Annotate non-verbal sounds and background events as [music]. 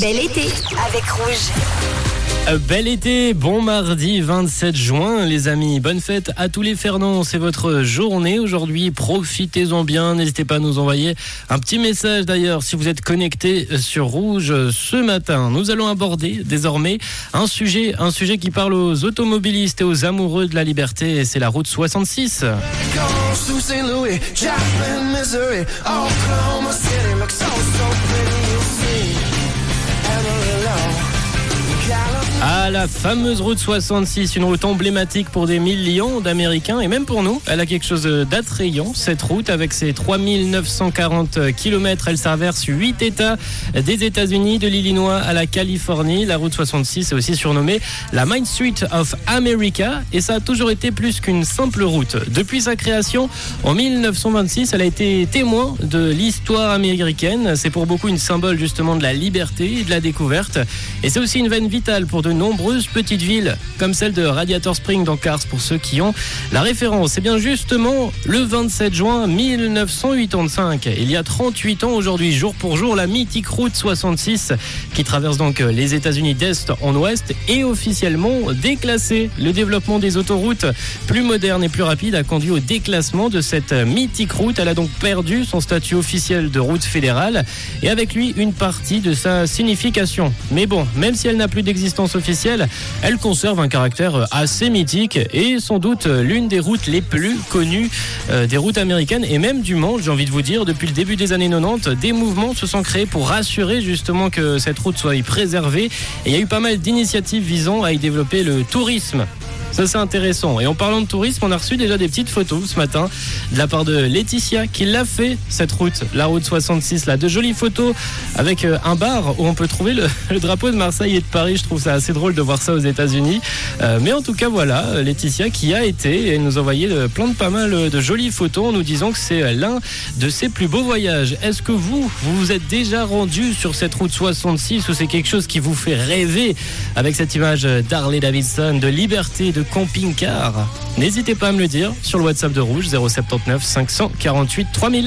Bel été. Avec Rouge. Euh, Bel été, bon mardi 27 juin les amis, bonne fête à tous les Fernands, c'est votre journée aujourd'hui, profitez-en bien, n'hésitez pas à nous envoyer un petit message d'ailleurs si vous êtes connecté sur Rouge ce matin. Nous allons aborder désormais un sujet, un sujet qui parle aux automobilistes et aux amoureux de la liberté, c'est la route 66. Ah La fameuse route 66, une route emblématique pour des millions d'Américains et même pour nous. Elle a quelque chose d'attrayant, cette route, avec ses 3940 km. Elle traverse 8 États des États-Unis, de l'Illinois à la Californie. La route 66 est aussi surnommée la Main Street of America et ça a toujours été plus qu'une simple route. Depuis sa création en 1926, elle a été témoin de l'histoire américaine. C'est pour beaucoup une symbole justement de la liberté et de la découverte. Et c'est aussi une veine vitale pour de petites villes, comme celle de Radiator Spring dans Cars, pour ceux qui ont la référence. C'est bien justement le 27 juin 1985. Il y a 38 ans aujourd'hui, jour pour jour, la mythique route 66 qui traverse donc les États-Unis d'Est en Ouest est officiellement déclassée. Le développement des autoroutes plus modernes et plus rapides a conduit au déclassement de cette mythique route. Elle a donc perdu son statut officiel de route fédérale et avec lui une partie de sa signification. Mais bon, même si elle n'a plus d'existence officielle, elle conserve un caractère assez mythique et sans doute l'une des routes les plus connues euh, des routes américaines et même du monde, j'ai envie de vous dire. Depuis le début des années 90, des mouvements se sont créés pour rassurer justement que cette route soit préservée. Et il y a eu pas mal d'initiatives visant à y développer le tourisme. Ça c'est intéressant. Et en parlant de tourisme, on a reçu déjà des petites photos ce matin de la part de Laetitia qui l'a fait cette route, la route 66 là. De jolies photos avec euh, un bar où on peut trouver [laughs] le, drapeau de Marseille et de Paris. Je trouve ça assez drôle de voir ça aux États-Unis. Euh, mais en tout cas voilà, Laetitia qui a été et nous envoyé euh, plein de pas mal euh, de jolies photos en nous disant que c'est l'un de ses plus beaux voyages. Est-ce que vous, vous vous êtes déjà rendu sur cette route 66 ou c'est quelque chose qui vous fait rêver avec cette image d'Harley Davidson, de liberté, de camping-car N'hésitez pas à me le dire sur le WhatsApp de Rouge 079 548 3000.